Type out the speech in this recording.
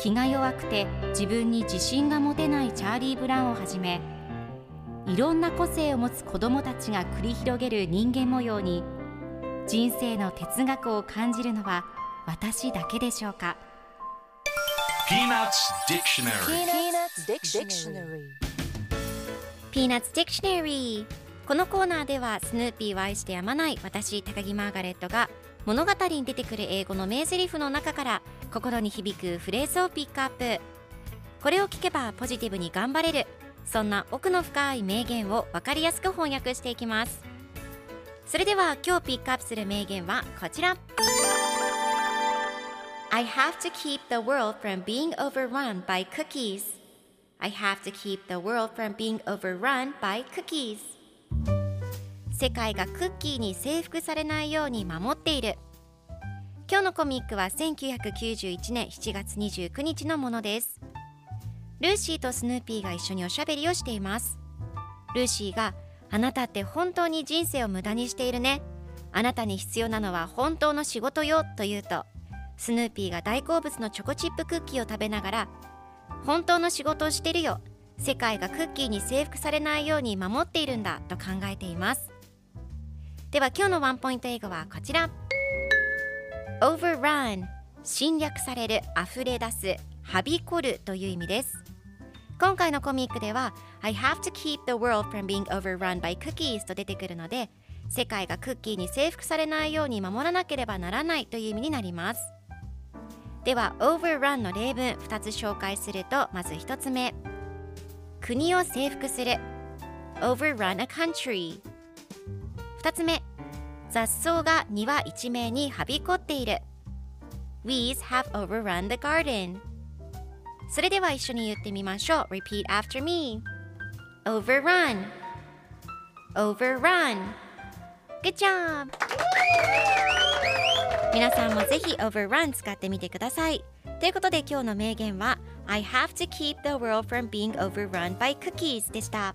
気が弱くて自分に自信が持てないチャーリー・ブラウンをはじめいろんな個性を持つ子どもたちが繰り広げる人間模様に人生の哲学を感じるのは私だけでしょうか？Peanuts Dictionary Peanuts Dictionary. Peanuts Dictionary このコーナーではスヌーピーを愛してやまない私高木マーガレットが物語に出てくる英語の名台詞の中から心に響くフレーズをピックアップ。これを聞けばポジティブに頑張れる。そんな奥の深い名言を分かりやすく翻訳していきます。それでは今日ピックアップする名言はこちら。I have to keep the world from being overrun by cookies. I have to keep the world from being overrun by cookies. 世界がクッキーに征服されないように守っている。今日のコミックは1991年7月29日のものです。ルーシーとスヌーピーが一緒におしゃべりをしています。ルーシーがあなたって本当に人生を無駄にしているね。あなたに必要なのは本当の仕事よと言うとスヌーピーが大好物のチョコチップクッキーを食べながら本当の仕事をしてるよ。世界がクッキーに征服されないように守っているんだと考えています。では今日のワンポイント英語はこちら。Overrun 侵略される溢れ出すはびこるという意味です。今回のコミックでは I have to keep the world from being overrun by cookies と出てくるので世界がクッキーに征服されないように守らなければならないという意味になります。では overrun の例文2つ紹介するとまず1つ目。国を征服する。overrun a country 2つ目雑草が庭一面にはびこっている Weeds have overrun the garden それでは一緒に言ってみましょう Repeat after me Overrun Overrun Good job! 皆さんもぜひ Overrun 使ってみてくださいということで今日の名言は I have to keep the world from being overrun by cookies でした